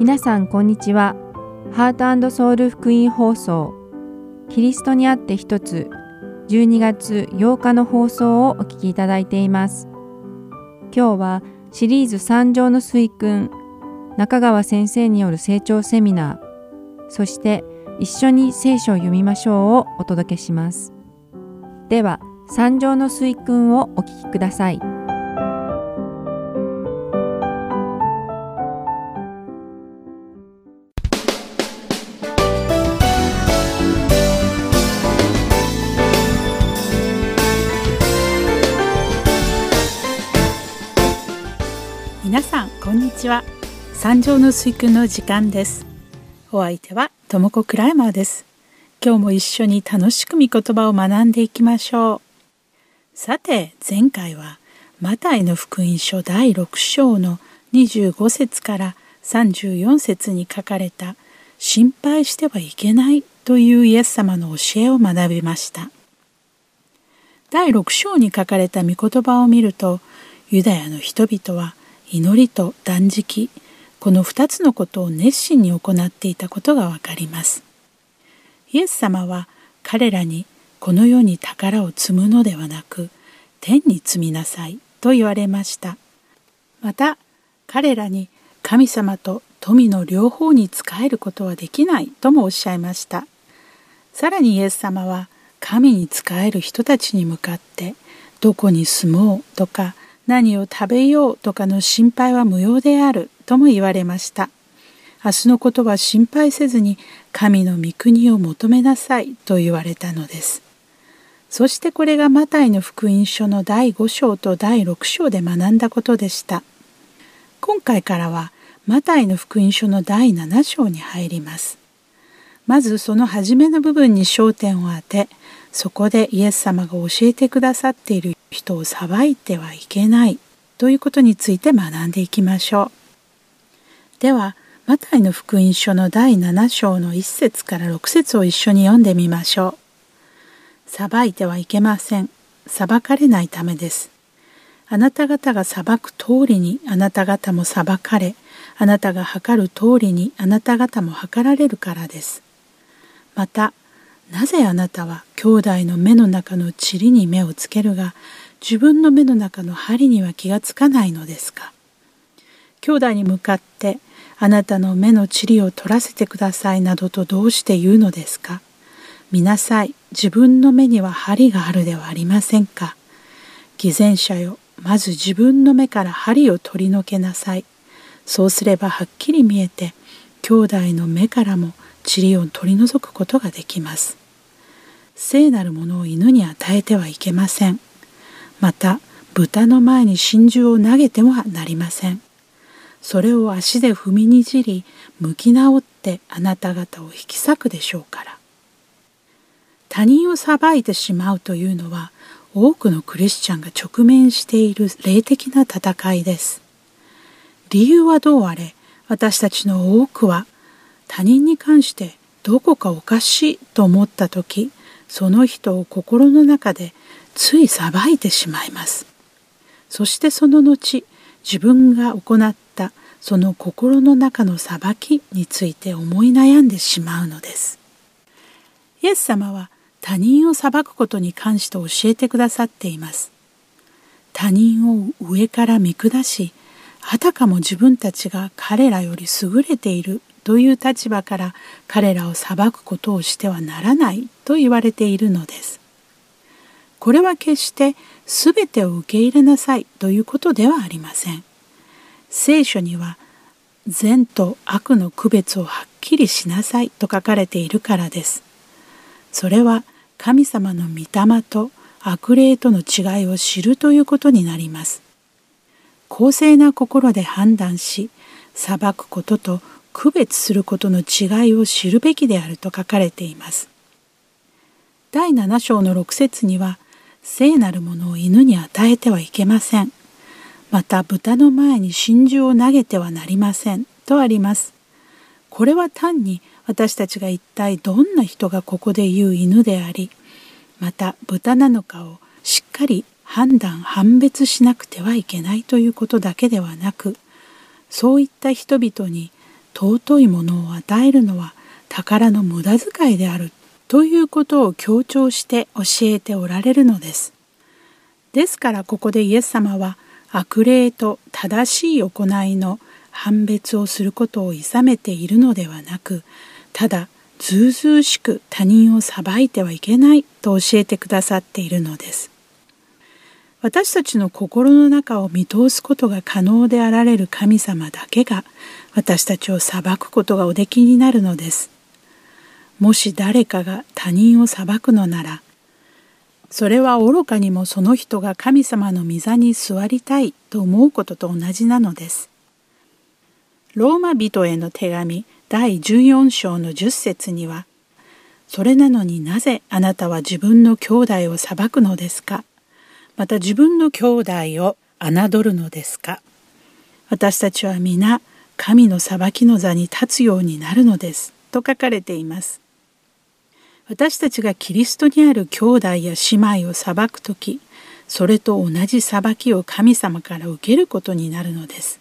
皆さんこんにちは。ハートソウル福音放送キリストにあって一つ12月8日の放送をお聞きいただいています。今日はシリーズ三条の水訓中川先生による成長セミナーそして一緒に聖書を読みましょうをお届けします。では三条の水訓をお聞きください。は三条の水訓の時間です。お相手はともこクライマーです。今日も一緒に楽しく御言葉を学んでいきましょう。さて前回はマタイの福音書第6章の25節から34節に書かれた心配してはいけないというイエス様の教えを学びました。第6章に書かれた御言葉を見るとユダヤの人々は祈りと断食。この2つのことを熱心に行っていたことがわかります。イエス様は彼らにこの世に宝を積むのではなく天に積みなさいと言われました。また彼らに神様と富の両方に仕えることはできないともおっしゃいました。さらにイエス様は神に仕える人たちに向かってどこに住もうとか何を食べようとかの心配は無用であるとも言われました。明日のことは心配せずに神の御国を求めなさいと言われたのです。そしてこれがマタイの福音書の第5章と第6章で学んだことでした。今回からはマタイの福音書の第7章に入ります。まずその初めの部分に焦点を当て、そこでイエス様が教えてくださっている人を裁いてはいけないということについて学んでいきましょう。では、マタイの福音書の第7章の1節から6節を一緒に読んでみましょう。裁いてはいけません。裁かれないためです。あなた方が裁く通りにあなた方も裁かれ、あなたが測る通りにあなた方も測られるからです。また、なぜあなたは兄弟の目の中の塵に目をつけるが自分の目の中の針には気がつかないのですか？兄弟に向かってあなたの目の塵を取らせてくださいなどとどうして言うのですか？見なさい自分の目には針があるではありませんか？偽善者よまず自分の目から針を取り除けなさい。そうすればはっきり見えて兄弟の目からも塵を取り除くことができます。聖なるものを犬に与えてはいけません。また、豚の前に真珠を投げてはなりません。それを足で踏みにじり、向き直ってあなた方を引き裂くでしょうから。他人を裁いてしまうというのは、多くのクリスチャンが直面している霊的な戦いです。理由はどうあれ、私たちの多くは他人に関してどこかおかしいと思った時その人を心の中でつい裁いてしまいます。そしてその後自分が行ったその心の中の裁きについて思い悩んでしまうのです。イエス様は他人を裁くことに関して教えてくださっています。他人を上から見下し、あたかも自分たちが彼らより優れているという立場から彼らを裁くことをしてはならないと言われているのです。これは決して全てを受け入れなさいということではありません。聖書には善と悪の区別をはっきりしなさいと書かれているからです。それは神様の御霊と悪霊との違いを知るということになります。公正な心で判断し裁くことと区別することの違いを知るべきであると書かれています。第7章の6節には聖なるものを犬に与えてはいけません。また豚の前に真珠を投げてはなりませんとあります。これは単に私たちが一体どんな人がここで言う犬であり、また豚なのかをしっかり判断判別しなくてはいけないということだけではなく、そういった人々に尊いものを与えるのは宝の無駄遣いであるということを強調して教えておられるのです。ですからここでイエス様は悪霊と正しい行いの判別をすることを諌めているのではなくただずうずうしく他人を裁いてはいけないと教えてくださっているのです。私たちの心の中を見通すことが可能であられる神様だけが私たちを裁くことがおできになるのです。もし誰かが他人を裁くのならそれは愚かにもその人が神様の御座に座りたいと思うことと同じなのです。ローマ人への手紙第14章の10節にはそれなのになぜあなたは自分の兄弟を裁くのですか？また自分の兄弟を侮るのですか？私たちは皆神の裁きの座に立つようになるのですと書かれています。私たちがキリストにある兄弟や姉妹を裁く時それと同じ裁きを神様から受けることになるのです。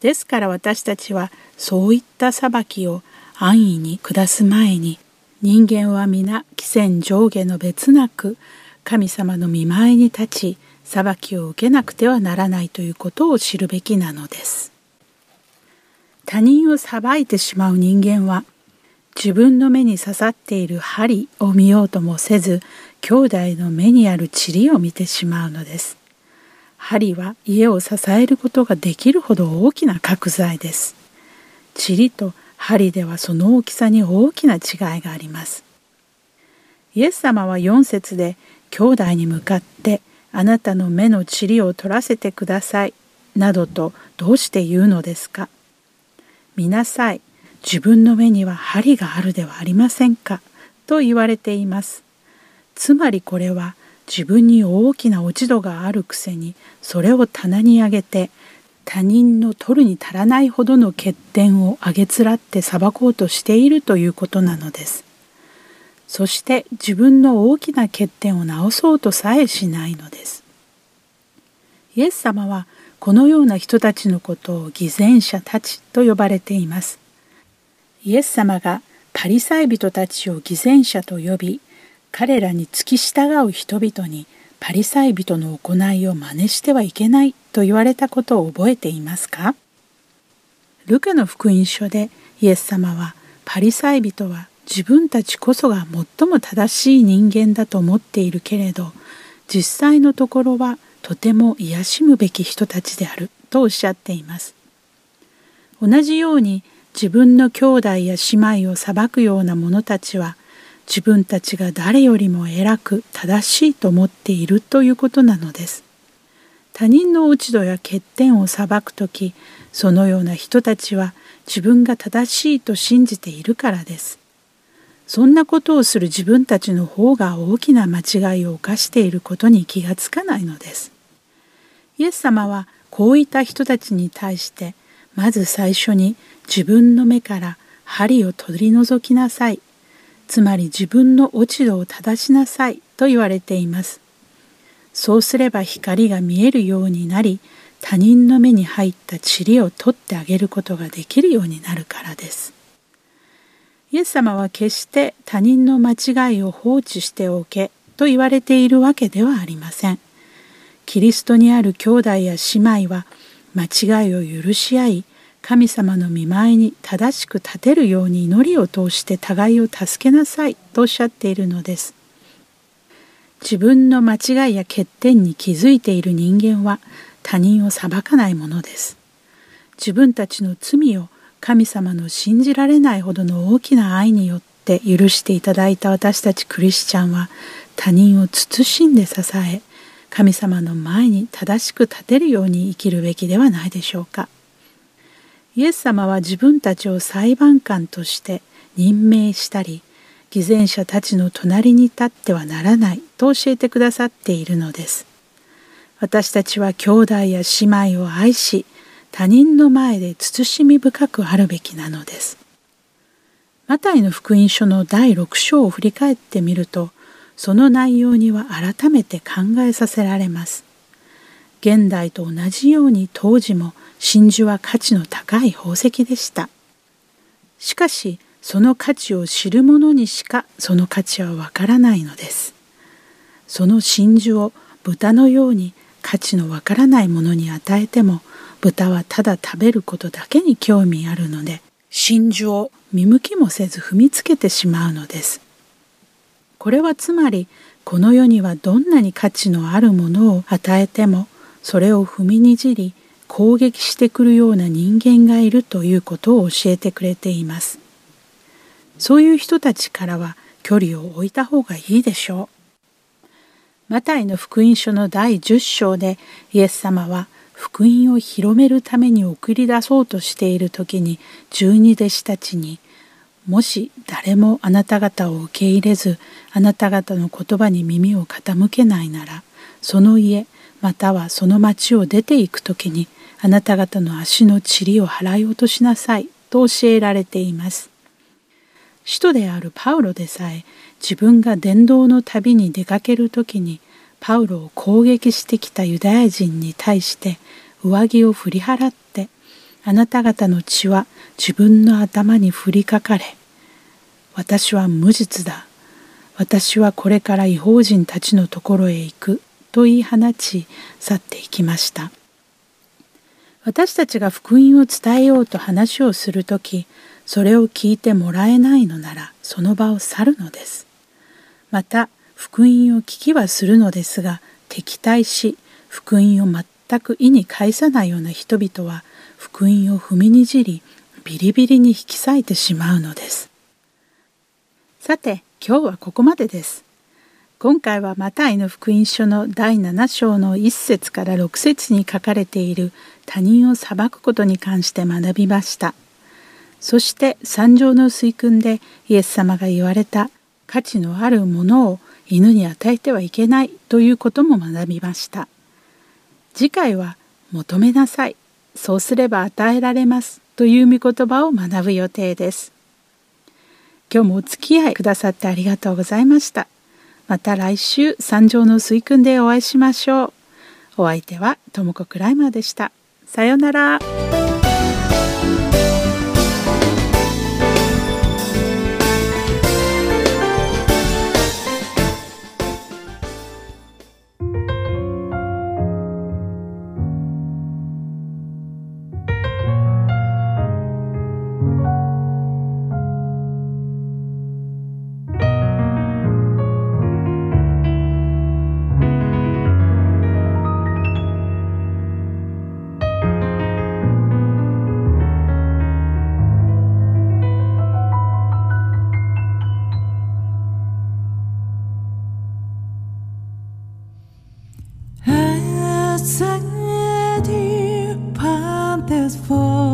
ですから私たちはそういった裁きを安易に下す前に人間は皆貴船上下の別なく神様の見前に立ち裁きを受けなくてはならないということを知るべきなのです。他人を裁いてしまう人間は自分の目に刺さっている針を見ようともせず兄弟の目にある塵を見てしまうのです。針は家を支えることができるほど大きな角材です。塵と針ではその大きさに大きな違いがあります。イエス様は4節で兄弟に向かってあなたの目の塵を取らせてくださいなどとどうして言うのですか見なさい自分の目には針があるではありませんかと言われています。つまりこれは自分に大きな落ち度があるくせにそれを棚に上げて他人の取るに足らないほどの欠点をあげつらって裁こうとしているということなのです。そして自分の大きな欠点を直そうとさえしないのです。イエス様はこのような人たちのことを偽善者たちと呼ばれています。イエス様がパリサイ人たちを偽善者と呼び彼らに付き従う人々にパリサイ人の行いを真似してはいけないと言われたことを覚えていますか？ルカの福音書でイエス様はパリサイ人は自分たちこそが最も正しい人間だと思っているけれど実際のところはとても癒しむべき人たちであるとおっしゃっています。同じように自分の兄弟や姉妹を裁くような者たちは自分たちが誰よりも偉く正しいと思っているということなのです。他人の落ち度や欠点を裁く時そのような人たちは自分が正しいと信じているからです。そんなことをする自分たちの方が大きな間違いを犯していることに気がつかないのです。イエス様はこういった人たちに対してまず最初に自分の目から針を取り除きなさい。つまり自分の落ち度を正しなさいと言われています。そうすれば光が見えるようになり他人の目に入った塵を取ってあげることができるようになるからです。イエス様は決して他人の間違いを放置しておけと言われているわけではありませんキリストにある兄弟や姉妹は間違いを許し合い神様の見舞いに正しく立てるように祈りを通して互いを助けなさいとおっしゃっているのです。自分の間違いや欠点に気づいている人間は他人を裁かないものです。自分たちの罪を神様の信じられないほどの大きな愛によって許していただいた私たちクリスチャンは他人を慎んで支え神様の前に正しく立てるように生きるべきではないでしょうか。イエス様は自分たちを裁判官として任命したり偽善者たちの隣に立ってはならないと教えてくださっているのです。私たちは兄弟や姉妹を愛し他人の前で慎み深くあるべきなのです。マタイの福音書の第6章を振り返ってみるとその内容には改めて考えさせられます。現代と同じように当時も真珠は価値の高い宝石でした。しかしその価値を知る者にしかその価値はわからないのですその真珠を豚のように価値のわからないものに与えても豚はただ食べることだけに興味あるので真珠を見向きもせず踏みつけてしまうのです。これはつまりこの世にはどんなに価値のあるものを与えてもそれを踏みにじり攻撃してくるような人間がいるということを教えてくれています。そういう人たちからは距離を置いた方がいいでしょう。マタイの福音書の第10章でイエス様は福音を広めるために送り出そうとしている時に十二弟子たちにもし誰もあなた方を受け入れずあなた方の言葉に耳を傾けないならその家またはその町を出ていく時にあなた方の足の塵を払い落としなさいと教えられています。使徒であるパウロでさえ自分が伝道の旅に出かける時にパウロを攻撃してきたユダヤ人に対して上着を振り払ってあなた方の血は自分の頭に降りかかれ。私は無実だ。私はこれから違法人たちのところへ行く。と言い放ち去っていきました。私たちが福音を伝えようと話をする時それを聞いてもらえないのならその場を去るのです。また福音を聞きはするのですが敵対し福音を全く意に介さないような人々は福音を踏みにじりビリビリに引き裂いてしまうのですさて今日はここまでです今回はマタイの福音書の第7章の1節から6節に書かれている他人を裁くことに関して学びました。そして三条の水訓でイエス様が言われた価値のあるものを犬に与えてはいけないということも学びました。次回は求めなさい。そうすれば与えられますという御言葉を学ぶ予定です。今日もお付き合いくださってありがとうございました。また来週三条の水訓でお会いしましょう。お相手はともこクライマーでした。さようなら。there's four.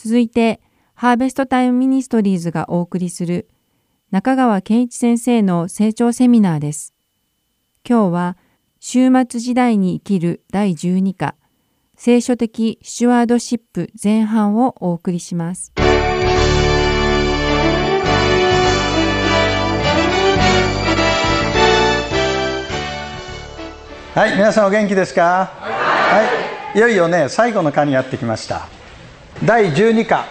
続いて、ハーベストタイムミニストリーズがお送りする中川健一先生の成長セミナーです。今日は、終末時代に生きる第12課、聖書的スチュワードシップ前半をお送りします。はい、皆さんお元気ですか？はい、いよいよね、最後の課にやってきました。第12課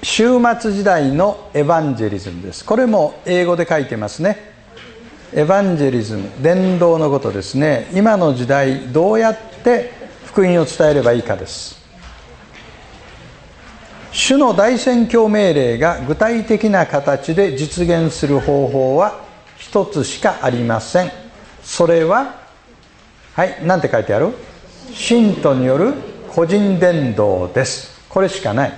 終末時代のエヴァンジェリズムです。これも英語で書いてますね。エヴァンジェリズム伝道のことですね。今の時代どうやって福音を伝えればいいかです。主の大宣教命令が具体的な形で実現する方法は一つしかありません。それははい何て書いてある？信徒による個人伝道です。これしかない。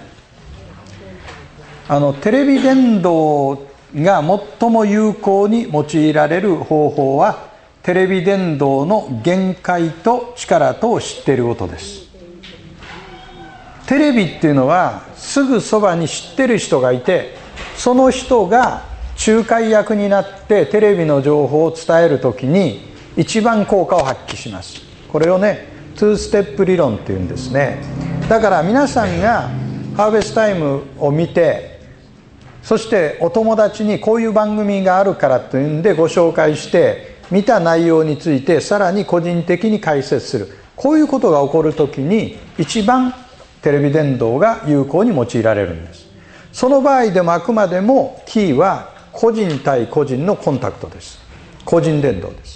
あのテレビ伝道が最も有効に用いられる方法はテレビ伝道の限界と力とを知っていることです。テレビっていうのはすぐそばに知ってる人がいてその人が仲介役になってテレビの情報を伝える時に一番効果を発揮します。これをね2ステップ理論っていうんですね。だから皆さんがハーベスタイムを見てそしてお友達にこういう番組があるからというんでご紹介して見た内容についてさらに個人的に解説する。こういうことが起こる時に一番テレビ伝道が有効に用いられるんです。その場合でもあくまでもキーは個人対個人のコンタクトです。個人伝道です。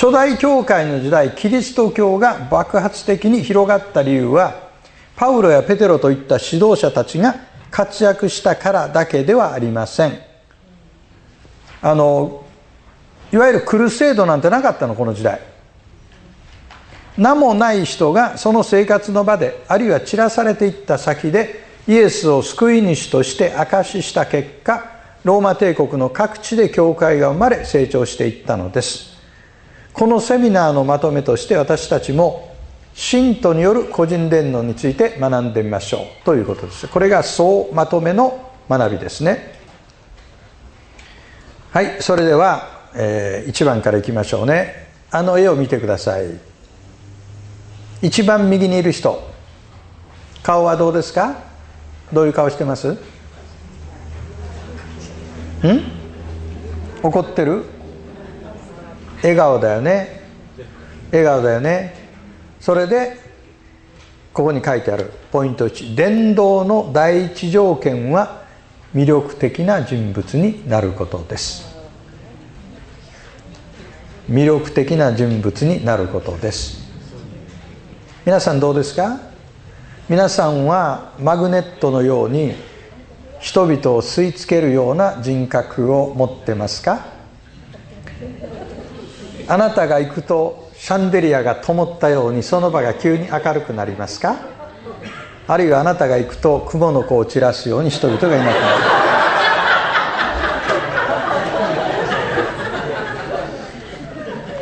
初代教会の時代キリスト教が爆発的に広がった理由はパウロやペテロといった指導者たちが活躍したからだけではありません。あのいわゆるクルセードなんてなかったのこの時代。名もない人がその生活の場であるいは散らされていった先でイエスを救い主として証しした結果ローマ帝国の各地で教会が生まれ成長していったのです。このセミナーのまとめとして私たちも信徒による個人伝道について学んでみましょうということです。これが総まとめの学びですね。はいそれでは、えー、1番からいきましょうね。あの絵を見てください。一番右にいる人。顔はどうですか？どういう顔してます？ん？怒ってる？笑顔だよね。笑顔だよね。それでここに書いてある。ポイント1伝道の第一条件は魅力的な人物になることです。魅力的な人物になることです。皆さんどうですか？皆さんはマグネットのように人々を吸い付けるような人格を持ってますか？あなたが行くとシャンデリアが灯ったようにその場が急に明るくなりますか？あるいはあなたが行くと雲の子を散らすように人々がいなくなる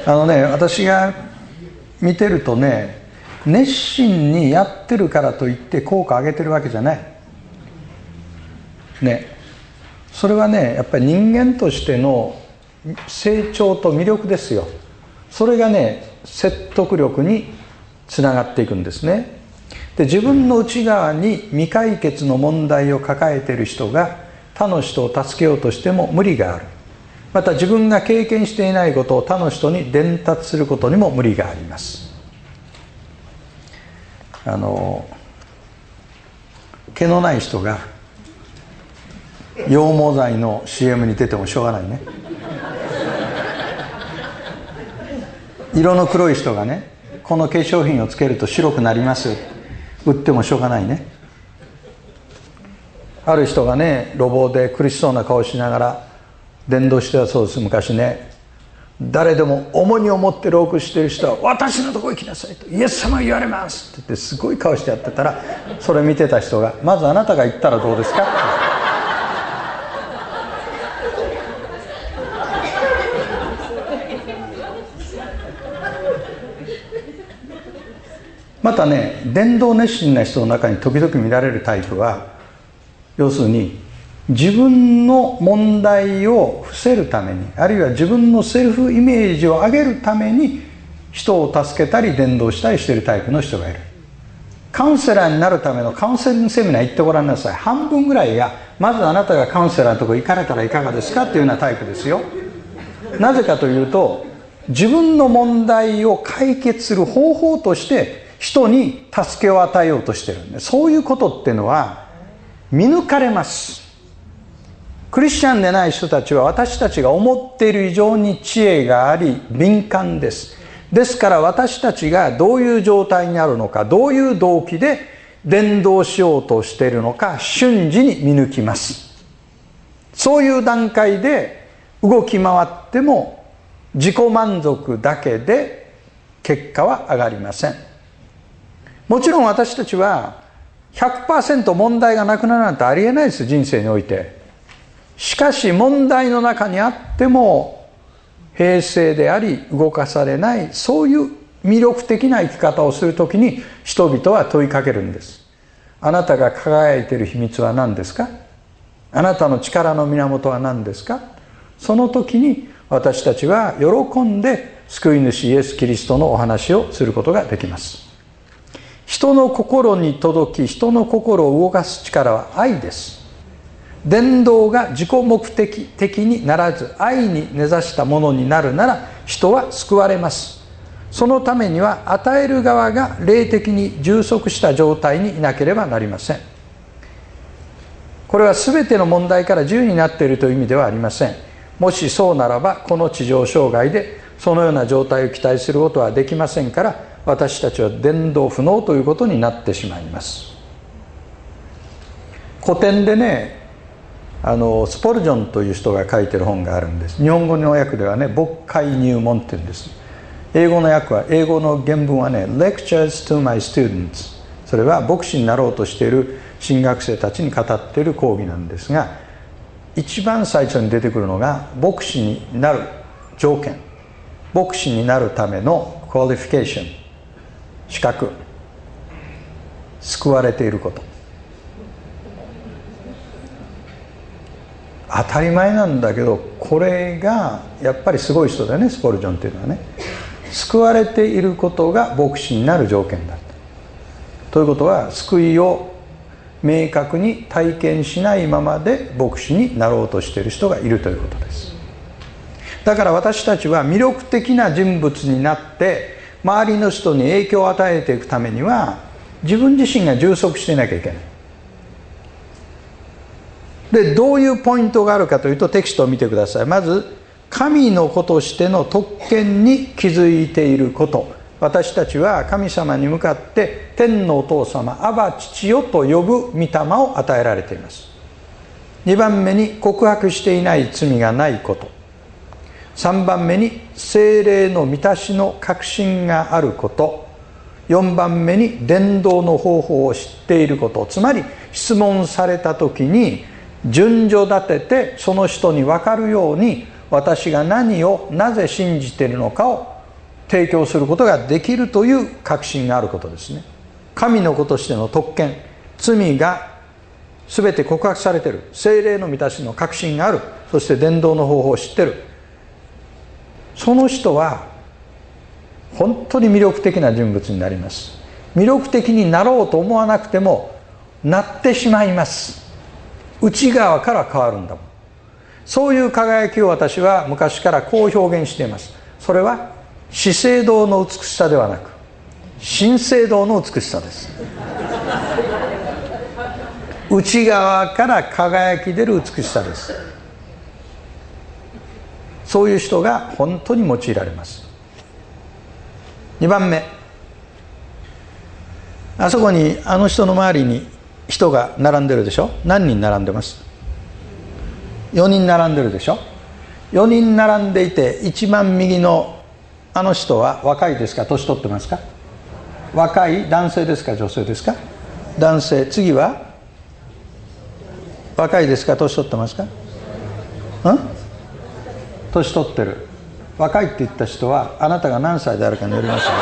あのね私が見てるとね熱心にやってるからといって効果上げてるわけじゃない。ね。それはねやっぱり人間としての成長と魅力ですよ。それがね説得力につながっていくんですね。で自分の内側に未解決の問題を抱えている人が他の人を助けようとしても無理がある。また自分が経験していないことを他の人に伝達することにも無理があります。あの毛のない人が羊毛剤の CM に出てもしょうがないね。色の黒い人がねこの化粧品をつけると白くなります。売ってもしょうがないね。ある人がね路傍で苦しそうな顔しながら伝道してたそうです。昔ね。誰でも重荷を持ってロークしてる人は私のとこ行きなさいとイエス様言われますって言ってすごい顔してやってたらそれ見てた人がまずあなたが言ったらどうですか？またね伝道熱心な人の中に時々見られるタイプは要するに自分の問題を伏せるためにあるいは自分のセルフイメージを上げるために人を助けたり伝道したりしてるタイプの人がいる。カウンセラーになるためのカウンセリングセミナー行ってごらんなさい。半分ぐらいがまずあなたがカウンセラーのとこ行かれたらいかがですかっていうようなタイプですよ。なぜかというと自分の問題を解決する方法として人に助けを与えようとしてるんでそういうことっていうのは見抜かれます。クリスチャンでない人たちは私たちが思っている以上に知恵があり敏感です。ですから私たちがどういう状態にあるのかどういう動機で伝道しようとしているのか瞬時に見抜きます。そういう段階で動き回っても自己満足だけで結果は上がりません。もちろん私たちは100%問題がなくなるなんてありえないです人生において。しかし問題の中にあっても平静であり動かされないそういう魅力的な生き方をするときに人々は問いかけるんです。あなたが輝いている秘密は何ですか？あなたの力の源は何ですか？その時に私たちは喜んで救い主イエス・キリストのお話をすることができます。人の心に届き人の心を動かす力は愛です。伝道が自己目的的にならず愛に根ざしたものになるなら人は救われます。そのためには与える側が霊的に充足した状態にいなければなりません。これは全ての問題から自由になっているという意味ではありません。もしそうならばこの地上障害でそのような状態を期待することはできませんから私たちは伝道不能ということになってしまいます。古典でねあのスポルジョンという人が書いてる本があるんです。日本語の訳ではね牧会入門っていうんです。英語の訳は英語の原文はね Lectures to my students それは牧師になろうとしている神学生たちに語っている講義なんですが一番最初に出てくるのが牧師になる条件。牧師になるための qualification 資格。救われていること。当たり前なんだけどこれがやっぱりすごい人だよねスポルジョンっていうのはね。救われていることが牧師になる条件だということは救いを明確に体験しないままで牧師になろうとしている人がいるということです。だから私たちは魅力的な人物になって周りの人に影響を与えていくためには自分自身が充足していなきゃいけない。でどういうポイントがあるかというとテキストを見てください。まず神の子としての特権に気づいていること。私たちは神様に向かって天のお父様アバ父よと呼ぶ御霊を与えられています。2番目に告白していない罪がないこと。3番目に精霊の満たしの確信があること。4番目に伝道の方法を知っていること。つまり質問された時に順序立ててその人に分かるように私が何をなぜ信じているのかを提供することができるという確信があることですね。神の子としての特権。罪が全て告白されている。精霊の満たしの確信がある。そして伝道の方法を知っている。その人は本当に魅力的な人物になります。魅力的になろうと思わなくてもなってしまいます。内側から変わるんだもん。そういう輝きを私は昔からこう表現しています。それは資生堂の美しさではなく神聖堂の美しさです。内側から輝き出る美しさです。そういう人が本当に用いられます。2番目。あそこにあの人の周りに人が並んでるでしょ？何人並んでます？4人並んでるでしょ？4人並んでいて一番右のあの人は若いですか？年取ってますか？若い男性ですか？女性ですか？男性。次は若いですか？年取ってますか？ん？年取ってる。若いって言った人はあなたが何歳であるかによりますよね。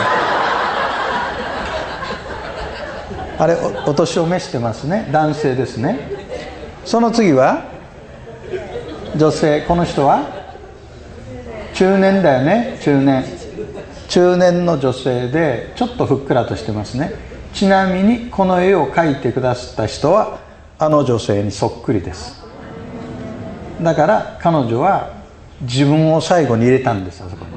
あれおお年を召してますね。男性ですね。その次は女性。この人は中年だよね。中年。中年の女性でちょっとふっくらとしてますね。ちなみにこの絵を描いてくださった人はあの女性にそっくりです。だから彼女は自分を最後に入れたんですあそこに。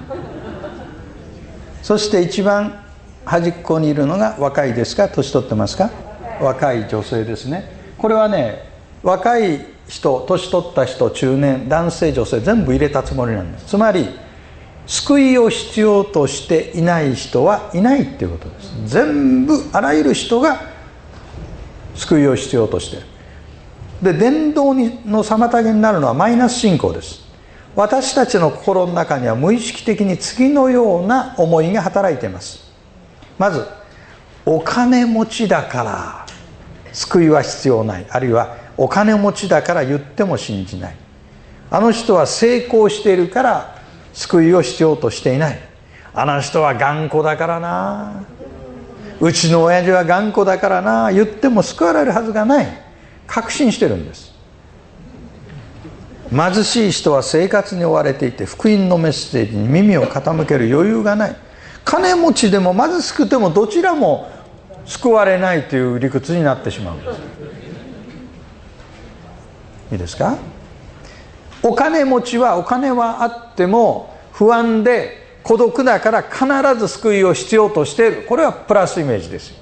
そして一番端っこにいるのが若いですか？年取ってますか？若い女性ですね。これはね若い人年取った人中年男性女性全部入れたつもりなんです。つまり救いを必要としていない人はいないっていうことです。全部あらゆる人が救いを必要としてる。で伝道の妨げになるのはマイナス信仰です。私たちの心の中には無意識的に次のような思いが働いています。まずお金持ちだから救いは必要ない。あるいはお金持ちだから言っても信じない。あの人は成功しているから救いを必要としていない。あの人は頑固だからな。うちの親父は頑固だからな。言っても救われるはずがない。確信してるんです。貧しい人は生活に追われていて福音のメッセージに耳を傾ける余裕がない。金持ちでも貧しくてもどちらも救われないという理屈になってしまうんです。いいですか？お金持ちはお金はあっても不安で孤独だから必ず救いを必要としている。これはプラスイメージです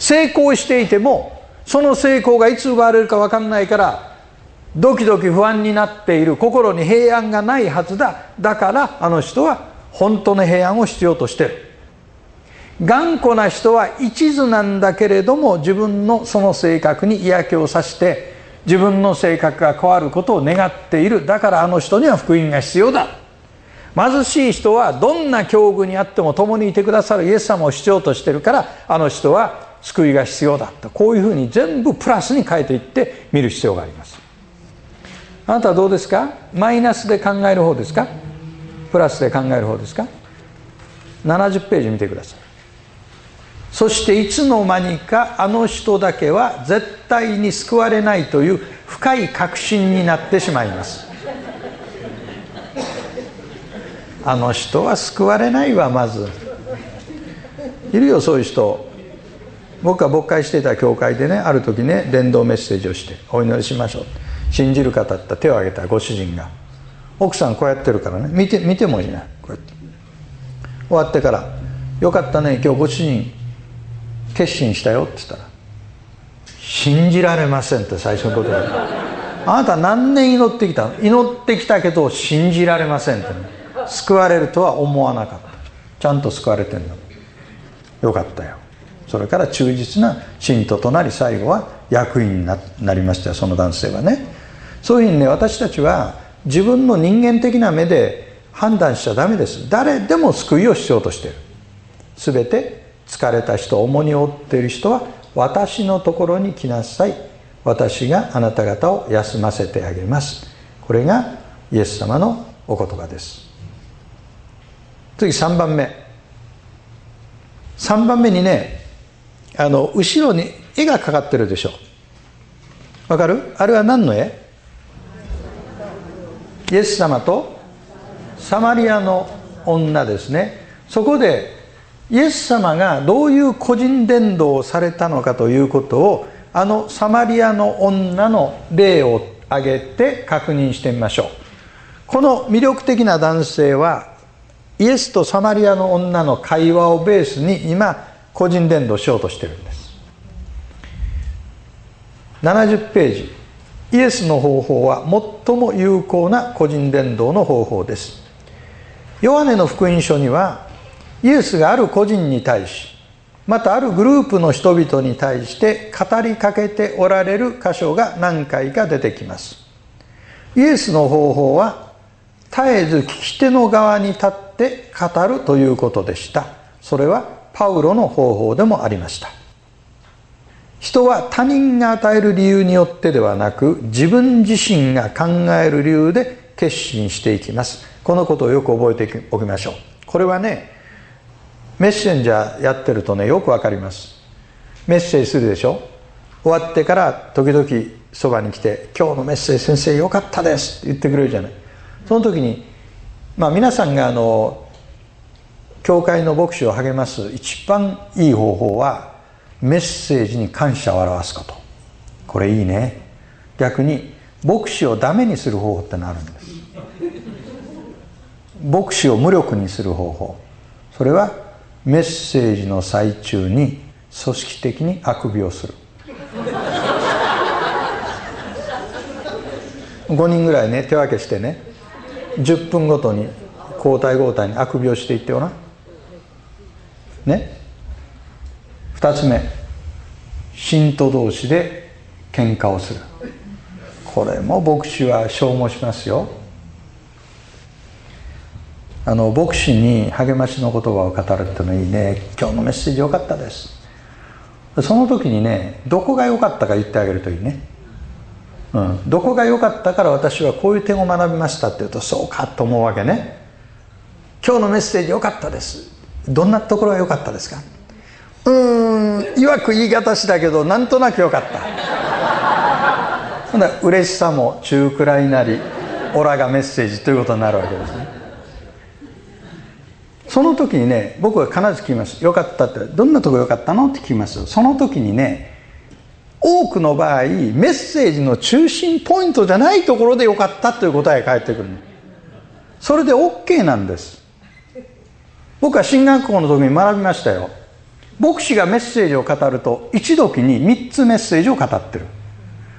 成功していてもその成功がいつ奪われるか分かんないからドキドキ不安になっている心に平安がないはずだ。だからあの人は本当の平安を必要としている。頑固な人は一途なんだけれども自分のその性格に嫌気をさして自分の性格が変わることを願っている。だからあの人には福音が必要だ。貧しい人はどんな境遇にあっても共にいてくださる。イエス様を必要としているからあの人は救いが必要だとこういうふうに全部プラスに変えていって見る必要があります。あなたはどうですか？マイナスで考える方ですか？プラスで考える方ですか？70ページ見てください。そしていつの間にかあの人だけは絶対に救われないという深い確信になってしまいます。あの人は救われないわまず。いるよそういう人。僕が牧会していた教会でねある時ね伝道メッセージをしてお祈りしましょうって。信じる方った手を挙げたご主人が奥さんこうやってるからね見て見てもいいなこうやって。終わってから「よかったね今日ご主人決心したよ」って言ったら「信じられません」って最初のことであなた何年祈ってきた？の祈ってきたけど信じられませんって。ね救われるとは思わなかった。ちゃんと救われてんの。よかったよ。それから忠実な信徒となり最後は役員になりましたよその男性はね。そういうふうにね私たちは自分の人間的な目で判断しちゃダメです。誰でも救いを必要としている。全て疲れた人重荷を負っている人は私のところに来なさい。私があなた方を休ませてあげます。これがイエス様のお言葉です。次3番目。3番目にねあの後ろに絵がかかってるでしょわかる？あれは何の絵？イエス様とサマリアの女ですね。そこでイエス様がどういう個人伝道をされたのかということをあのサマリアの女の例を挙げて確認してみましょう。この魅力的な男性はイエスとサマリアの女の会話をベースに今個人伝道しようとしてるんです。70ページ。イエスの方法は最も有効な個人伝道の方法です。ヨハネの福音書にはイエスがある個人に対しまたあるグループの人々に対して語りかけておられる箇所が何回か出てきます。イエスの方法は絶えず聞き手の側に立って語るということでした。それはパウロの方法でもありました。人は他人が与える理由によってではなく自分自身が考える理由で決心していきます。このことをよく覚えておきましょう。これはねメッセンジャーやってるとねよくわかります。メッセージするでしょ？終わってから時々そばに来て「今日のメッセージ先生よかったです」って言ってくれるじゃない。その時にまあ皆さんがあの教会の牧師を励ます一番いい方法はメッセージに感謝を表すこと。これいいね。逆に牧師をダメにする方法ってのあるんです。牧師を無力にする方法。それはメッセージの最中に組織的にあくびをする。5人ぐらいね手分けしてね10分ごとに交代交代にあくびをしていってよなね。2つ目。信徒同士で喧嘩をする。これも牧師は消耗しますよ。あの牧師に励ましの言葉を語るってのいいね。今日のメッセージ良かったです。その時にねどこが良かったか言ってあげるといいね、うん、どこが良かったから私はこういう点を学びましたって言うとそうかと思うわけね。今日のメッセージ良かったです。どんなところが良かったですか？うーんいわく言い方しだけどなんとなく良かった。ほんな嬉しさも中くらいなりオラがメッセージということになるわけですね。その時にね僕は必ず聞きます「よかった」って「どんなとこよかったの?」って聞きますその時にね多くの場合メッセージの中心ポイントじゃないところでよかったという答えが返ってくるそれで OK なんです。僕は進学校の時に学びましたよ。牧師がメッセージを語ると一時に3つメッセージを語ってる。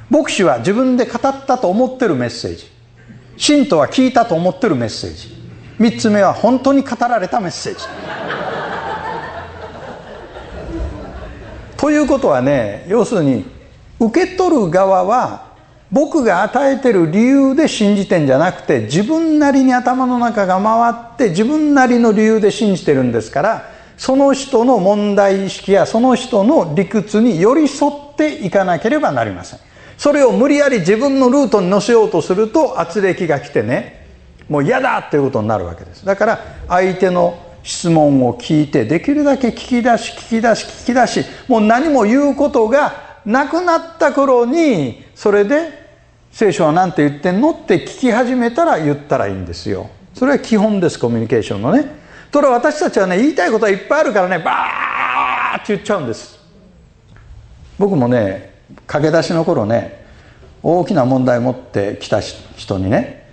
牧師は自分で語ったと思ってるメッセージ。信徒は聞いたと思ってるメッセージ。3つ目は本当に語られたメッセージ。ということはね要するに受け取る側は僕が与えてる理由で信じてんじゃなくて自分なりに頭の中が回って自分なりの理由で信じてるんですからその人の問題意識やその人の理屈に寄り添っていかなければなりません。それを無理やり自分のルートに乗せようとすると圧力が来てねもう嫌だっていうことになるわけです。だから相手の質問を聞いてできるだけ聞き出し聞き出し聞き出しもう何も言うことがなくなった頃にそれで聖書は何て言ってんの？って聞き始めたら言ったらいいんですよ。それは基本ですコミュニケーションのね。とら私たちはね言いたいことはいっぱいあるからねバーって言っちゃうんです。僕もね駆け出しの頃ね大きな問題持ってきた人にね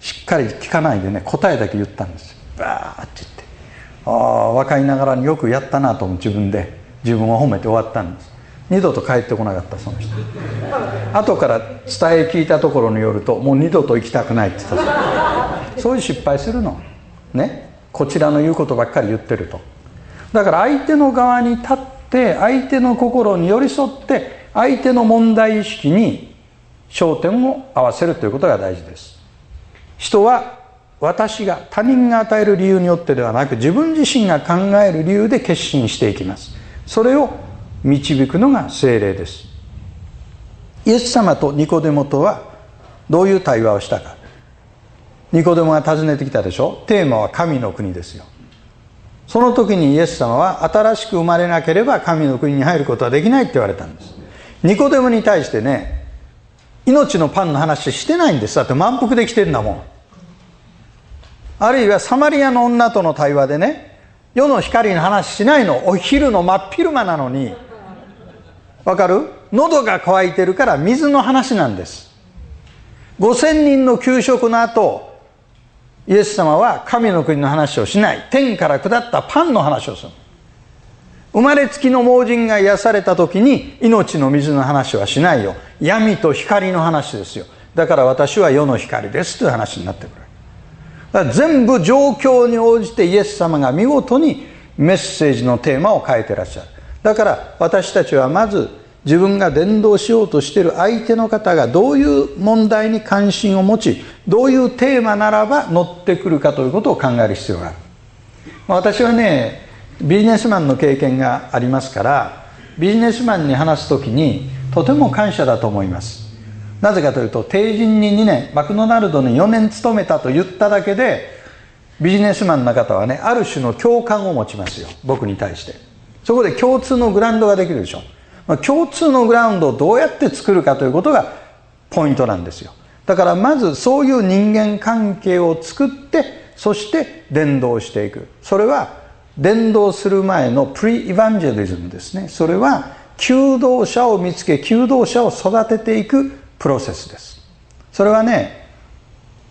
しっかり聞かないでね答えだけ言ったんです。バーって言って。ああ若いながらによくやったなと自分で自分を褒めて終わったんです。二度と帰ってこなかったその人。後から伝え聞いたところによるともう二度と行きたくないって言った。そういう失敗するの。ね。こちらの言うことばっかり言ってると。だから相手の側に立って相手の心に寄り添って相手の問題意識に焦点を合わせるということが大事です。人は私が他人が与える理由によってではなく自分自身が考える理由で決心していきます。それを導くのが精霊です。イエス様とニコデモとはどういう対話をしたか。ニコデモが尋ねてきたでしょ？テーマは神の国ですよ。その時にイエス様は新しく生まれなければ神の国に入ることはできないって言われたんです。ニコデモに対してね命のパンの話してないんです。だって満腹できてるんだもん。あるいはサマリアの女との対話でね世の光の話しないの。お昼の真っ昼間なのに。わかる？喉が渇いてるから水の話なんです。5000人の給食の後イエス様は神の国の話をしない。天から下ったパンの話をする。生まれつきの盲人が癒された時に命の水の話はしないよ。闇と光の話ですよ。だから私は世の光ですという話になってくる。全部状況に応じてイエス様が見事にメッセージのテーマを変えてらっしゃる。だから私たちはまず自分が伝道しようとしている相手の方がどういう問題に関心を持ちどういうテーマならば乗ってくるかということを考える必要がある。私はねビジネスマンの経験がありますからビジネスマンに話す時にとても感謝だと思います。なぜかというと定人に2年マクドナルドに4年勤めたと言っただけでビジネスマンの方はねある種の共感を持ちますよ僕に対して。そこで共通のグラウンドができるでしょ、共通のグラウンドをどうやって作るかということがポイントなんですよ。だからまずそういう人間関係を作ってそして伝道していく。それは伝道する前のプリ・エヴァンジェリズムですね。それは求道者を見つけ求道者を育てていくプロセスです。それはね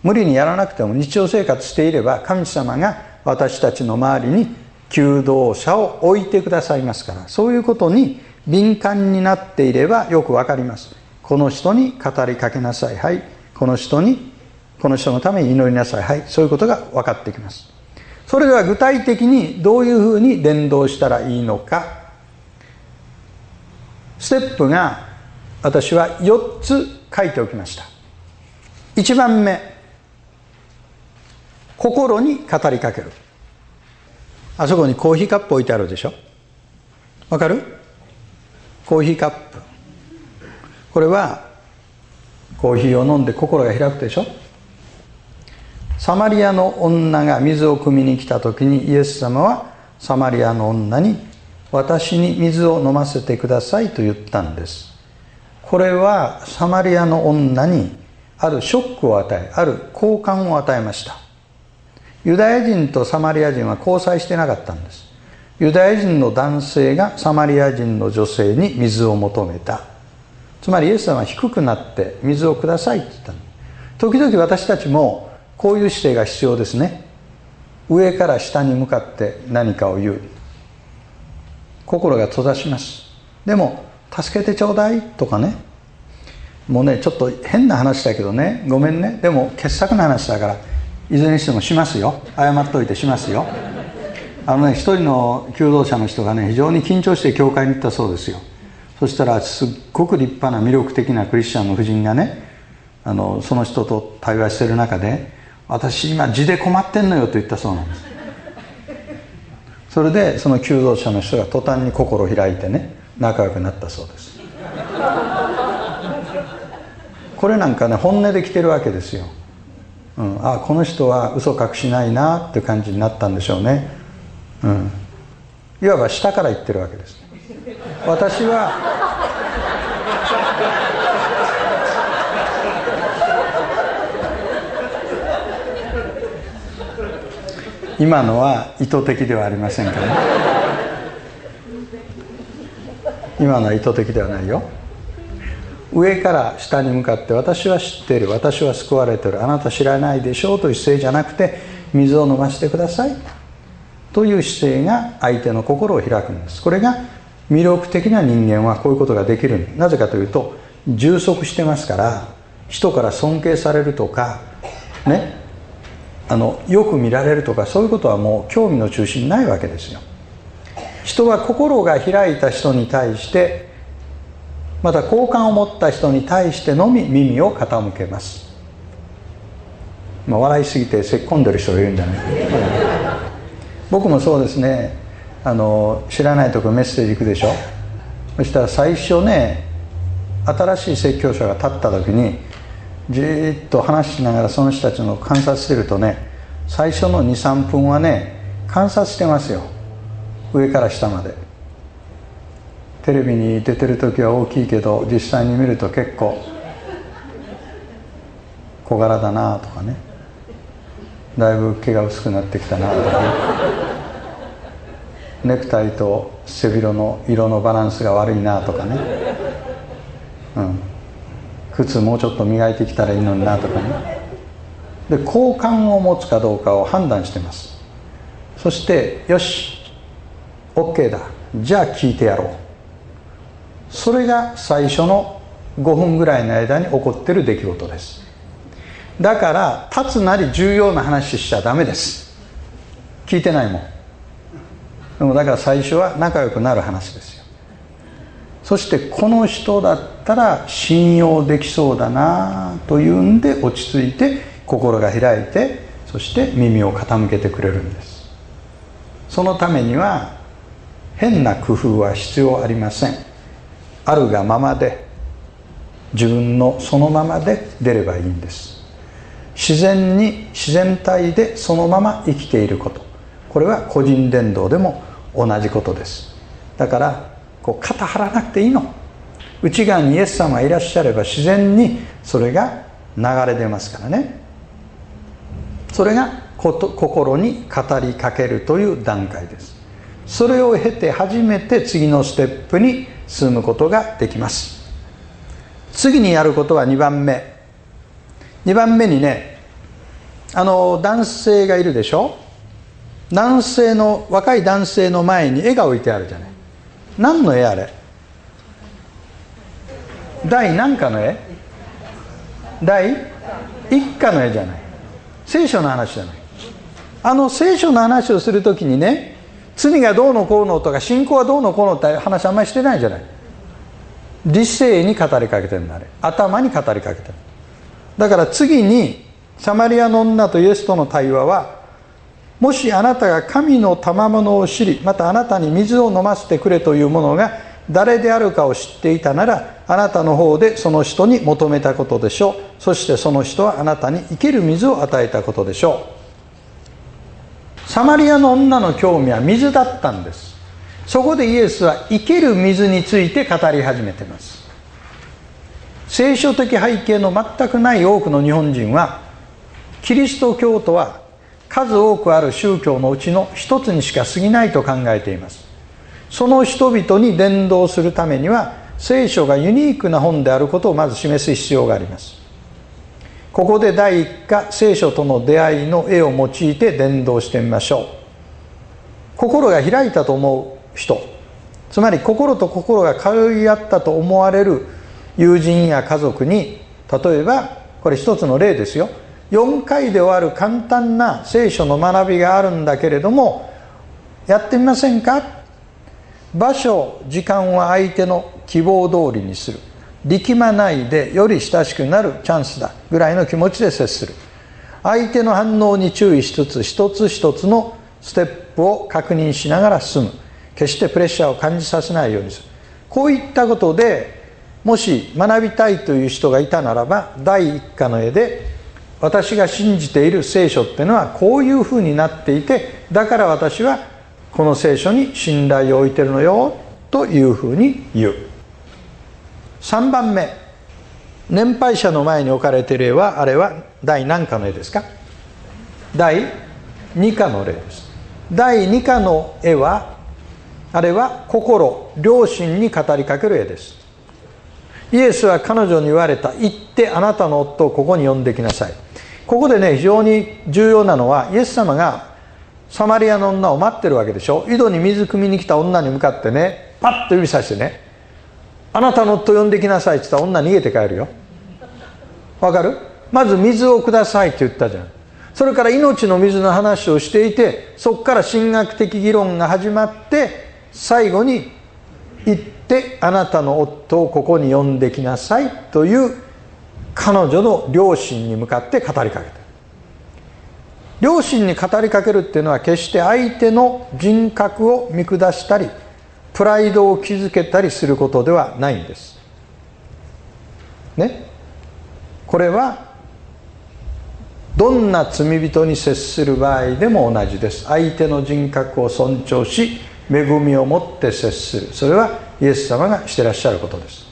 無理にやらなくても日常生活していれば神様が私たちの周りに求道者を置いてくださいますから。そういうことに敏感になっていればよくわかります。この人に語りかけなさい。はい。この人にこの人のために祈りなさい。はい。そういうことが分かってきます。それでは具体的にどういうふうに伝道したらいいのか。ステップが私は4つ書いておきました。1番目。心に語りかける。あそこにコーヒーカップ置いてあるでしょ。わかる？コーヒーカップ。これはコーヒーを飲んで心が開くでしょ？サマリアの女が水を汲みに来た時にイエス様はサマリアの女に私に水を飲ませてくださいと言ったんです。これはサマリアの女にあるショックを与えある好感を与えました。ユダヤ人とサマリア人は交際してなかったんです。ユダヤ人の男性がサマリア人の女性に水を求めた。つまりイエス様は低くなって水をくださいって言った時々私たちもこういう姿勢が必要ですね。上から下に向かって何かを言う。心が閉ざします。でも助けてちょうだいとかね。もうねちょっと変な話だけどね。ごめんね。でも傑作の話だからいずれにしてもしますよ。謝っといてしますよ。あのね一人の求道者の人がね非常に緊張して教会に行ったそうですよ。そしたらすっごく立派な魅力的なクリスチャンの夫人がねあのその人と対話してる中で私今字で困ってんのよと言ったそうなんです。それでその求道者の人が途端に心を開いてね仲良くなったそうです。これなんかね本音で来てるわけですよ、うん、あこの人は嘘隠しないなって感じになったんでしょうね、うん、いわば下から言ってるわけです。私は今のは意図的ではありませんからね。今のは意図的ではないよ。上から下に向かって私は知っている。私は救われている。あなた知らないでしょうという姿勢じゃなくて水を飲ませてください。という姿勢が相手の心を開くんです。これが魅力的な人間はこういうことができるなぜかというと充足してますから人から尊敬されるとかねあのよく見られるとかそういうことはもう興味の中心ないわけですよ。人は心が開いた人に対してまた好感を持った人に対してのみ耳を傾けます、まあ、笑いすぎてせっこんでる人がいるんじゃない。僕もそうですね。あの知らないとこメッセージ行くでしょ。そしたら最初ね新しい説教者が立った時にじーっと話しながらその人たちの観察してるとね最初の23分はね観察してますよ。上から下まで。テレビに出てる時は大きいけど実際に見ると結構小柄だなとかね。だいぶ毛が薄くなってきたなとかね。ネクタイと背広の色のバランスが悪いなとかね、うん、靴もうちょっと磨いてきたらいいのになとかね。で好感を持つかどうかを判断してます。そしてよし OK だ。じゃあ聞いてやろう。それが最初の5分ぐらいの間に起こってる出来事です。だから立つなり重要な話しちゃダメです。聞いてないもん。でもだから最初は仲良くなる話ですよ。そしてこの人だったら信用できそうだなというんで落ち着いて心が開いてそして耳を傾けてくれるんです。そのためには変な工夫は必要ありません。あるがままで自分のそのままで出ればいいんです。自然に自然体でそのまま生きていること。これは個人伝道でも同じことです。だからこう肩張らなくていいの。内側にイエス様がいらっしゃれば自然にそれが流れ出ますからね。それが心に語りかけるという段階です。それを経て初めて次のステップに進むことができます。次にやることは2番目。2番目にねあの男性がいるでしょ。男性の若い男性の前に絵が置いてあるじゃない。何の絵あれ？第何かの絵？第一家の絵じゃない。聖書の話じゃない。あの聖書の話をするときにね罪がどうのこうのとか信仰はどうのこうのって話あんまりしてないじゃない。理性に語りかけてるんだあれ。頭に語りかけてるだから次にサマリアの女とイエスとの対話はもしあなたが神の賜物を知りまたあなたに水を飲ませてくれというものが誰であるかを知っていたならあなたの方でその人に求めたことでしょう。そしてその人はあなたに生ける水を与えたことでしょう。サマリアの女の興味は水だったんです。そこでイエスは生ける水について語り始めています。聖書的背景の全くない多くの日本人はキリスト教徒は数多くある宗教のうちの一つにしか過ぎないと考えています。その人々に伝道するためには聖書がユニークな本であることをまず示す必要があります。ここで第一課聖書との出会いの絵を用いて伝道してみましょう。心が開いたと思う人つまり心と心が通い合ったと思われる友人や家族に例えばこれ一つの例ですよ。4回で終わる簡単な聖書の学びがあるんだけれどもやってみませんか？場所時間は相手の希望通りにする。力まないでより親しくなるチャンスだぐらいの気持ちで接する。相手の反応に注意しつつ一つ一つのステップを確認しながら進む。決してプレッシャーを感じさせないようにする。こういったことでもし学びたいという人がいたならば第一課の絵で私が信じている聖書っていうのはこういうふうになっていてだから私はこの聖書に信頼を置いてるのよというふうに言う。3番目。年配者の前に置かれている絵はあれは第何課の絵ですか？第2課の例です。第2課の絵はあれは心良心に語りかける絵です。イエスは彼女に言われた。行ってあなたの夫をここに呼んできなさい。ここでね非常に重要なのはイエス様がサマリアの女を待ってるわけでしょ。井戸に水汲みに来た女に向かってねパッと指さしてね「あなたの夫呼んできなさい」って言ったら女逃げて帰るよ。わかるまず水をくださいって言ったじゃん。それから命の水の話をしていてそこから神学的議論が始まって最後に行ってあなたの夫をここに呼んできなさいという彼女の両親に向かって語りかけた。両親に語りかけるっていうのは決して相手の人格を見下したりプライドを築けたりすることではないんです。ね？これはどんな罪人に接する場合でも同じです。相手の人格を尊重し恵みを持って接する。それはイエス様がしてらっしゃることです。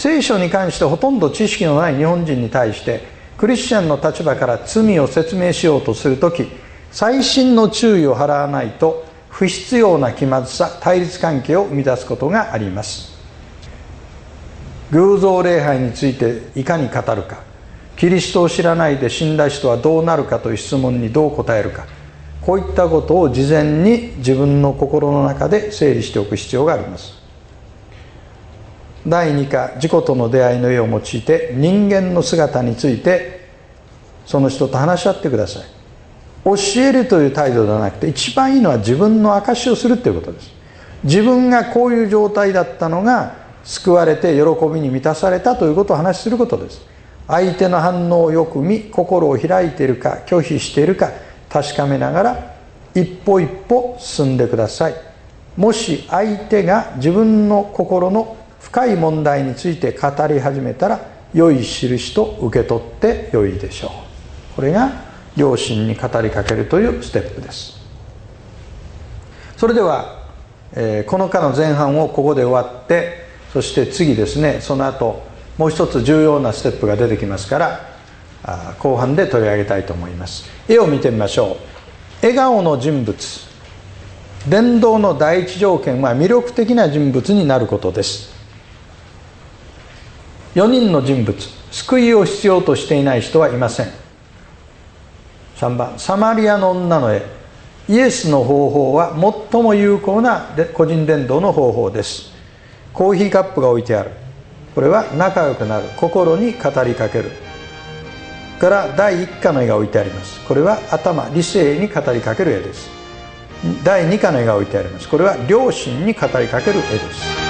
聖書に関してほとんど知識のない日本人に対してクリスチャンの立場から罪を説明しようとする時細心の注意を払わないと不必要な気まずさ対立関係を生み出すことがあります。偶像礼拝についていかに語るかキリストを知らないで死んだ人はどうなるかという質問にどう答えるかこういったことを事前に自分の心の中で整理しておく必要があります。第2課自己との出会いの絵を用いて人間の姿についてその人と話し合ってください。教えるという態度ではなくて一番いいのは自分の証しをするということです。自分がこういう状態だったのが救われて喜びに満たされたということを話しすることです。相手の反応をよく見心を開いているか拒否しているか確かめながら一歩一歩進んでください。もし相手が自分の心の深い問題について語り始めたら良い印と受け取って良いでしょう。これが両親に語りかけるというステップです。それでは、この課の前半をここで終わってそして次ですねその後もう一つ重要なステップが出てきますから後半で取り上げたいと思います。絵を見てみましょう。笑顔の人物。伝道の第一条件は魅力的な人物になることです。4人の人物救いを必要としていない人はいません。3番サマリアの女の絵。イエスの方法は最も有効な個人伝道の方法です。コーヒーカップが置いてある。これは仲良くなる。心に語りかける。から第1課の絵が置いてあります。これは頭理性に語りかける絵です。第2課の絵が置いてあります。これは両親に語りかける絵です。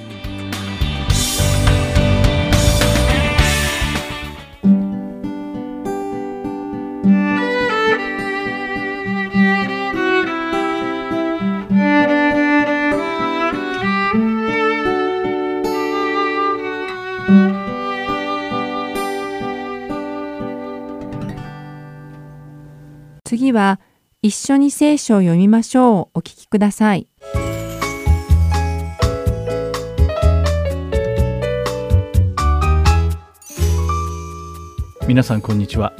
次は一緒に聖書を読みましょうお聞きください。皆さんこんにちは。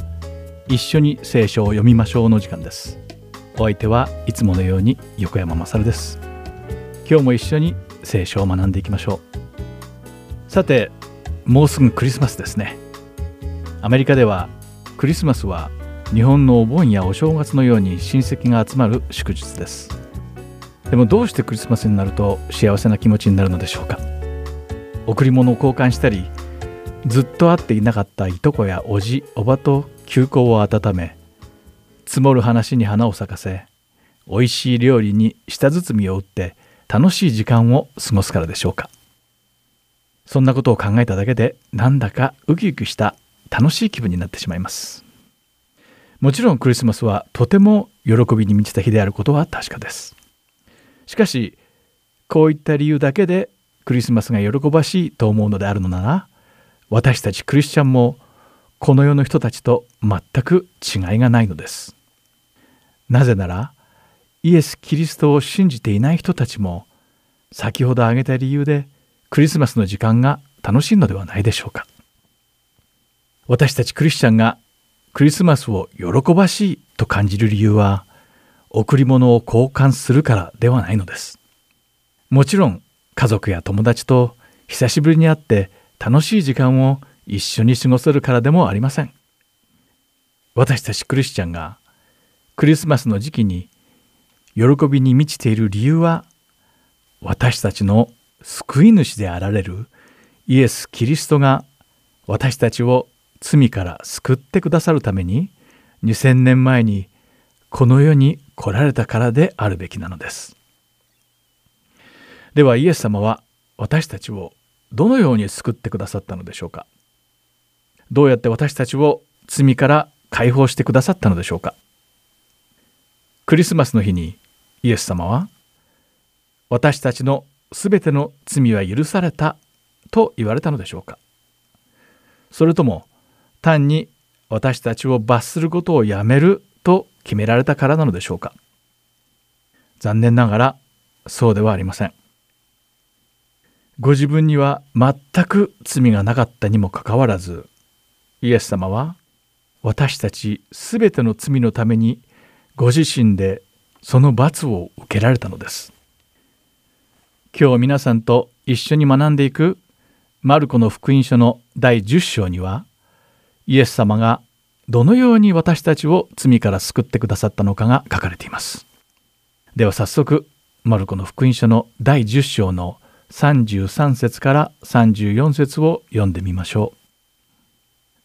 一緒に聖書を読みましょうの時間です。お相手はいつものように横山まさるです。今日も一緒に聖書を学んでいきましょう。さて、もうすぐクリスマスですね。アメリカではクリスマスは日本のお盆やお正月のように親戚が集まる祝日です。でもどうしてクリスマスになると幸せな気持ちになるのでしょうか？贈り物を交換したりずっと会っていなかったいとこやおじおばと休校を温め積もる話に花を咲かせ美味しい料理に舌包みを打って楽しい時間を過ごすからでしょうか？そんなことを考えただけでなんだかウキウキした楽しい気分になってしまいます。もちろんクリスマスはとても喜びに満ちた日であることは確かです。しかし、こういった理由だけでクリスマスが喜ばしいと思うのであるのなら、私たちクリスチャンもこの世の人たちと全く違いがないのです。なぜなら、イエス・キリストを信じていない人たちも、先ほど挙げた理由でクリスマスの時間が楽しいのではないでしょうか。私たちクリスチャンがクリスマスを喜ばしいと感じる理由は贈り物を交換するからではないのです。もちろん家族や友達と久しぶりに会って楽しい時間を一緒に過ごせるからでもありません。私たちクリスチャンがクリスマスの時期に喜びに満ちている理由は私たちの救い主であられるイエス・キリストが私たちを罪から救ってくださるために2000年前にこの世に来られたからであるべきなのです。ではイエス様は私たちをどのように救ってくださったのでしょうか？どうやって私たちを罪から解放してくださったのでしょうか？クリスマスの日にイエス様は私たちのすべての罪は許されたと言われたのでしょうか？それとも単に私たちを罰することをやめると決められたからなのでしょうか。残念ながらそうではありません。ご自分には全く罪がなかったにもかかわらずイエス様は私たちすべての罪のためにご自身でその罰を受けられたのです。今日皆さんと一緒に学んでいくマルコの福音書の第10章にはイエス様がどのように私たちを罪から救ってくださったのかが書かれています。では早速マルコの福音書の第10章の33節から34節を読んでみましょ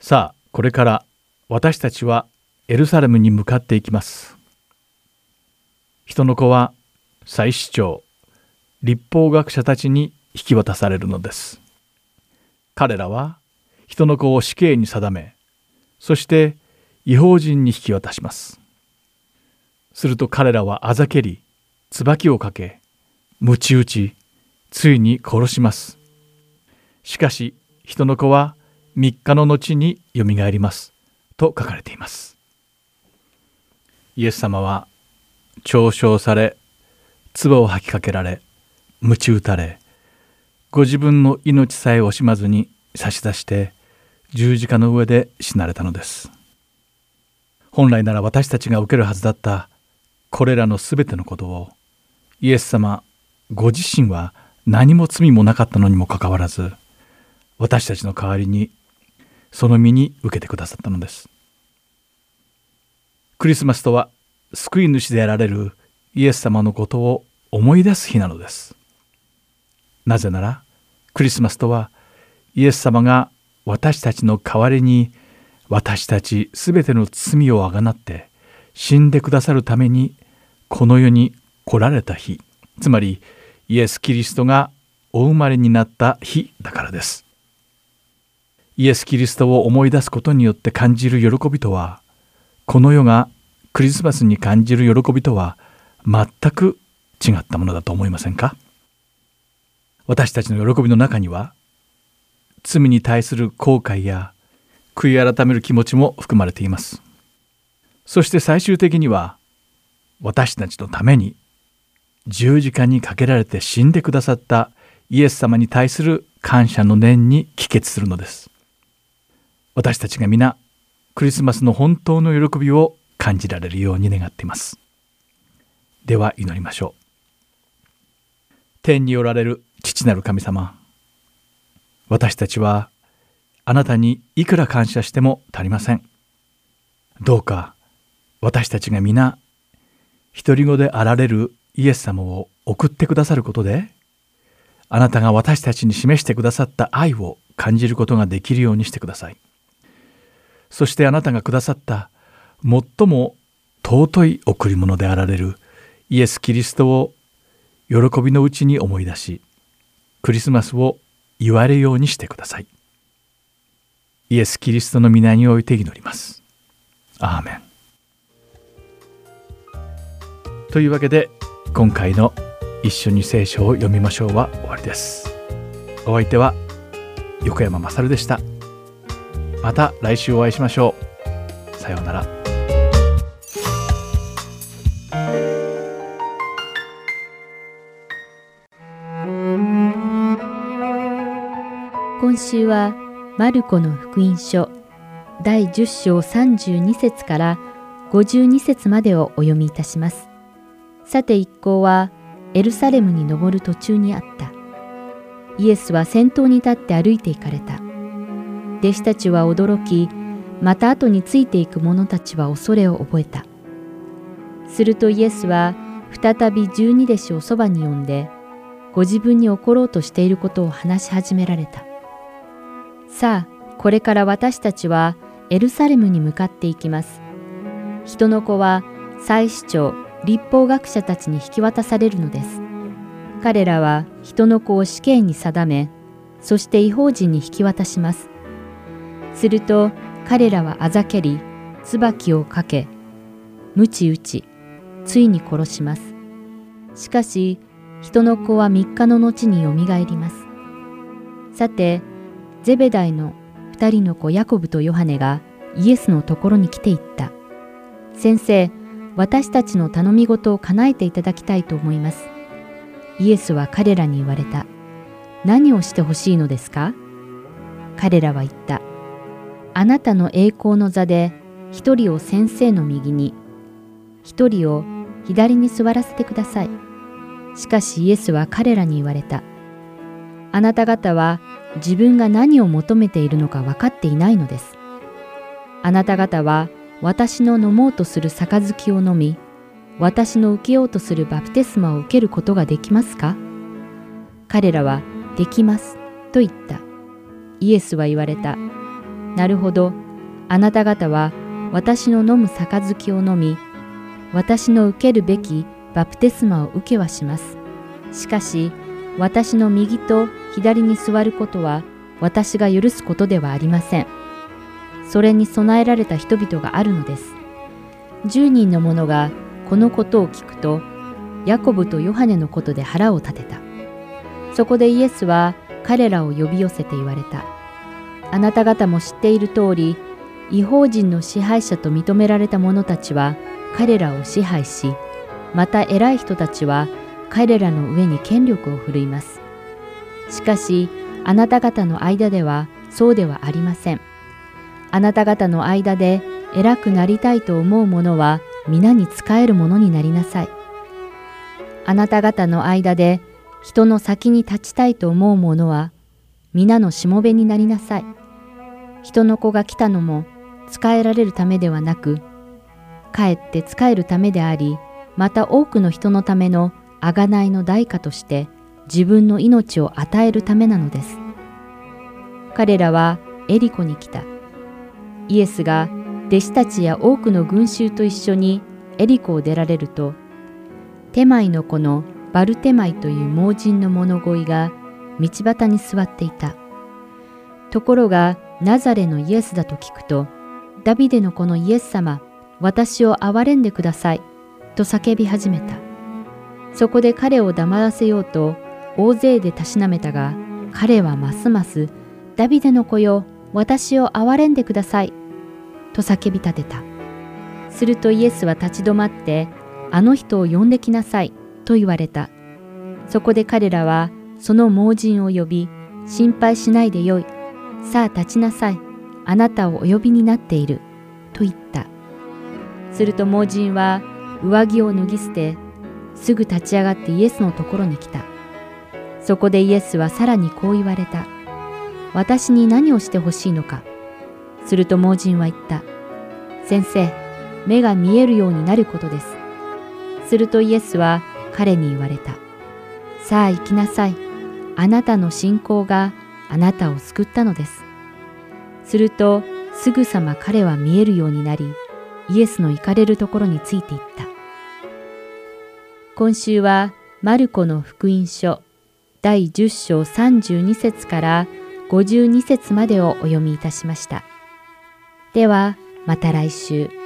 う。さあこれから私たちはエルサレムに向かっていきます。人の子は祭司長立法学者たちに引き渡されるのです。彼らは人の子を死刑に定めそして違法人に引き渡します。すると彼らはあざけり椿をかけ鞭打ちついに殺します。しかし人の子は3日の後によみがえります。と書かれています。イエス様は嘲笑され唾を吐きかけられ鞭打たれご自分の命さえ惜しまずに差し出して十字架の上で死なれたのです。本来なら私たちが受けるはずだったこれらのすべてのことをイエス様ご自身は何も罪もなかったのにもかかわらず私たちの代わりにその身に受けてくださったのです。クリスマスとは救い主であられるイエス様のことを思い出す日なのです。なぜならクリスマスとはイエス様が私たちの代わりに私たちすべての罪をあがなって死んでくださるためにこの世に来られた日つまりイエス・キリストがお生まれになった日だからです。イエス・キリストを思い出すことによって感じる喜びとはこの世がクリスマスに感じる喜びとは全く違ったものだと思いませんか？私たちの喜びの中には罪に対する後悔や悔い改める気持ちも含まれています。そして最終的には私たちのために十字架にかけられて死んでくださったイエス様に対する感謝の念に帰結するのです。私たちが皆クリスマスの本当の喜びを感じられるように願っています。では祈りましょう。天におられる父なる神様私たちはあなたにいくら感謝しても足りません。どうか私たちが皆独り子であられるイエス様を送ってくださることであなたが私たちに示してくださった愛を感じることができるようにしてください。そしてあなたがくださった最も尊い贈り物であられるイエス・キリストを喜びのうちに思い出しクリスマスを言われるようにしてください。イエス・キリストの皆において祈ります。アーメン。というわけで今回の「一緒に聖書を読みましょう」は終わりです。お相手は横山まさるでした。また来週お会いしましょう。さようなら。今週はマルコの福音書第10章32節から52節までをお読みいたします。さて一行はエルサレムに登る途中にあった。イエスは先頭に立って歩いて行かれた。弟子たちは驚き、また後についていく者たちは恐れを覚えた。するとイエスは再び十二弟子をそばに呼んで、ご自分に起ころうとしていることを話し始められた。さあ、これから私たちはエルサレムに向かっていきます。人の子は祭司長、立法学者たちに引き渡されるのです。彼らは人の子を死刑に定め、そして違法人に引き渡します。すると彼らはあざけり、椿をかけ、鞭打ち、ついに殺します。しかし、人の子は三日の後によみがえります。さて、ゼベダイの二人の子ヤコブとヨハネがイエスのところに来ていった。先生、私たちの頼み事を叶えていただきたいと思います。イエスは彼らに言われた。何をしてほしいのですか？彼らは言った。あなたの栄光の座で一人を先生の右に、一人を左に座らせてください。しかしイエスは彼らに言われた。あなた方は自分が何を求めているのか分かっていないのです。あなた方は私の飲もうとする杯を飲み、私の受けようとするバプテスマを受けることができますか？彼らは、できます、と言った。イエスは言われた。なるほど、あなた方は私の飲む杯を飲み、私の受けるべきバプテスマを受けはします。しかし、私の右と左に座ることは私が許すことではありません。それに備えられた人々があるのです。10人の者がこのことを聞くと、ヤコブとヨハネのことで腹を立てた。そこでイエスは彼らを呼び寄せて言われた。あなた方も知っている通り、違法人の支配者と認められた者たちは彼らを支配し、また偉い人たちは彼らの上に権力を振るいます。しかし、あなた方の間ではそうではありません。あなた方の間で偉くなりたいと思う者は皆に仕えるものになりなさい。あなた方の間で人の先に立ちたいと思う者は皆のしもべになりなさい。人の子が来たのも仕えられるためではなく、かえって仕えるためであり、また多くの人のための贖いの代価として自分の命を与えるためなのです。彼らはエリコに来た。イエスが弟子たちや多くの群衆と一緒にエリコを出られると、テマイの子のバルテマイという盲人の物乞いが道端に座っていた。ところがナザレのイエスだと聞くと、ダビデの子のイエス様、私を憐れんでください、と叫び始めた。そこで彼を黙らせようと大勢でたしなめたが、彼はますますダビデの子よ、私を憐れんでください、と叫び立てた。するとイエスは立ち止まって、あの人を呼んできなさい、と言われた。そこで彼らはその盲人を呼び、心配しないでよい。さあ立ちなさい。あなたをお呼びになっている。と言った。すると盲人は上着を脱ぎ捨て、すぐ立ち上がってイエスのところに来た。そこでイエスはさらにこう言われた。私に何をしてほしいのか。すると盲人は言った。先生、目が見えるようになることです。するとイエスは彼に言われた。さあ行きなさい。あなたの信仰があなたを救ったのです。するとすぐさま彼は見えるようになり、イエスの行かれるところについていった。今週はマルコの福音書第10章32節から52節までをお読みいたしました。ではまた来週。